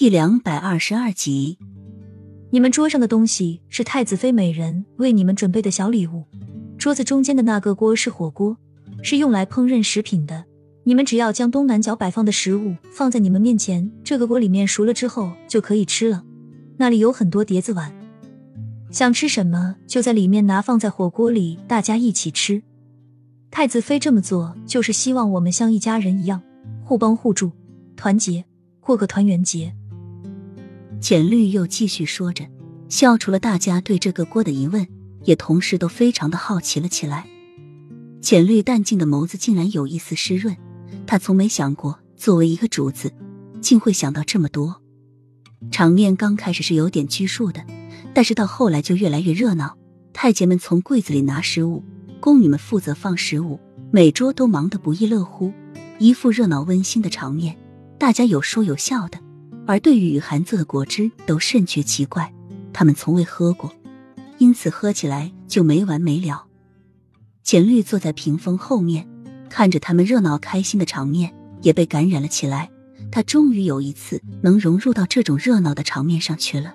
第两百二十二集，你们桌上的东西是太子妃美人为你们准备的小礼物。桌子中间的那个锅是火锅，是用来烹饪食品的。你们只要将东南角摆放的食物放在你们面前，这个锅里面熟了之后就可以吃了。那里有很多碟子碗，想吃什么就在里面拿，放在火锅里，大家一起吃。太子妃这么做就是希望我们像一家人一样，互帮互助，团结，过个团圆节。浅绿又继续说着，消除了大家对这个锅的疑问，也同时都非常的好奇了起来。浅绿淡静的眸子竟然有一丝湿润，他从没想过作为一个主子，竟会想到这么多。场面刚开始是有点拘束的，但是到后来就越来越热闹。太监们从柜子里拿食物，宫女们负责放食物，每桌都忙得不亦乐乎，一副热闹温馨的场面，大家有说有笑的。而对于雨涵做的果汁都甚觉奇怪，他们从未喝过，因此喝起来就没完没了。浅绿坐在屏风后面，看着他们热闹开心的场面，也被感染了起来。他终于有一次能融入到这种热闹的场面上去了，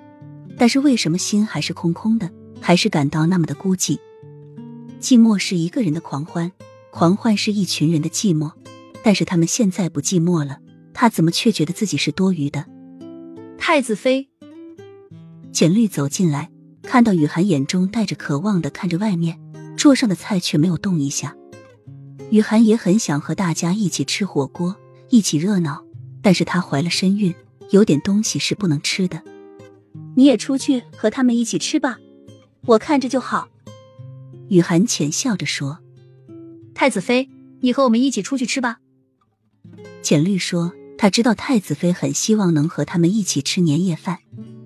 但是为什么心还是空空的，还是感到那么的孤寂？寂寞是一个人的狂欢，狂欢是一群人的寂寞。但是他们现在不寂寞了，他怎么却觉得自己是多余的？太子妃，简绿走进来，看到雨涵眼中带着渴望的看着外面桌上的菜，却没有动一下。雨涵也很想和大家一起吃火锅，一起热闹，但是她怀了身孕，有点东西是不能吃的。你也出去和他们一起吃吧，我看着就好。雨涵浅笑着说：“太子妃，你和我们一起出去吃吧。”简绿说。他知道太子妃很希望能和他们一起吃年夜饭，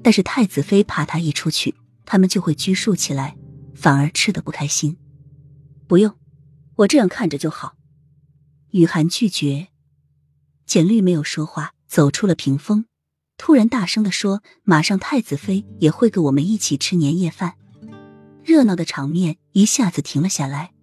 但是太子妃怕他一出去，他们就会拘束起来，反而吃的不开心。不用，我这样看着就好。雨涵拒绝。简绿没有说话，走出了屏风，突然大声的说：“马上太子妃也会跟我们一起吃年夜饭。”热闹的场面一下子停了下来。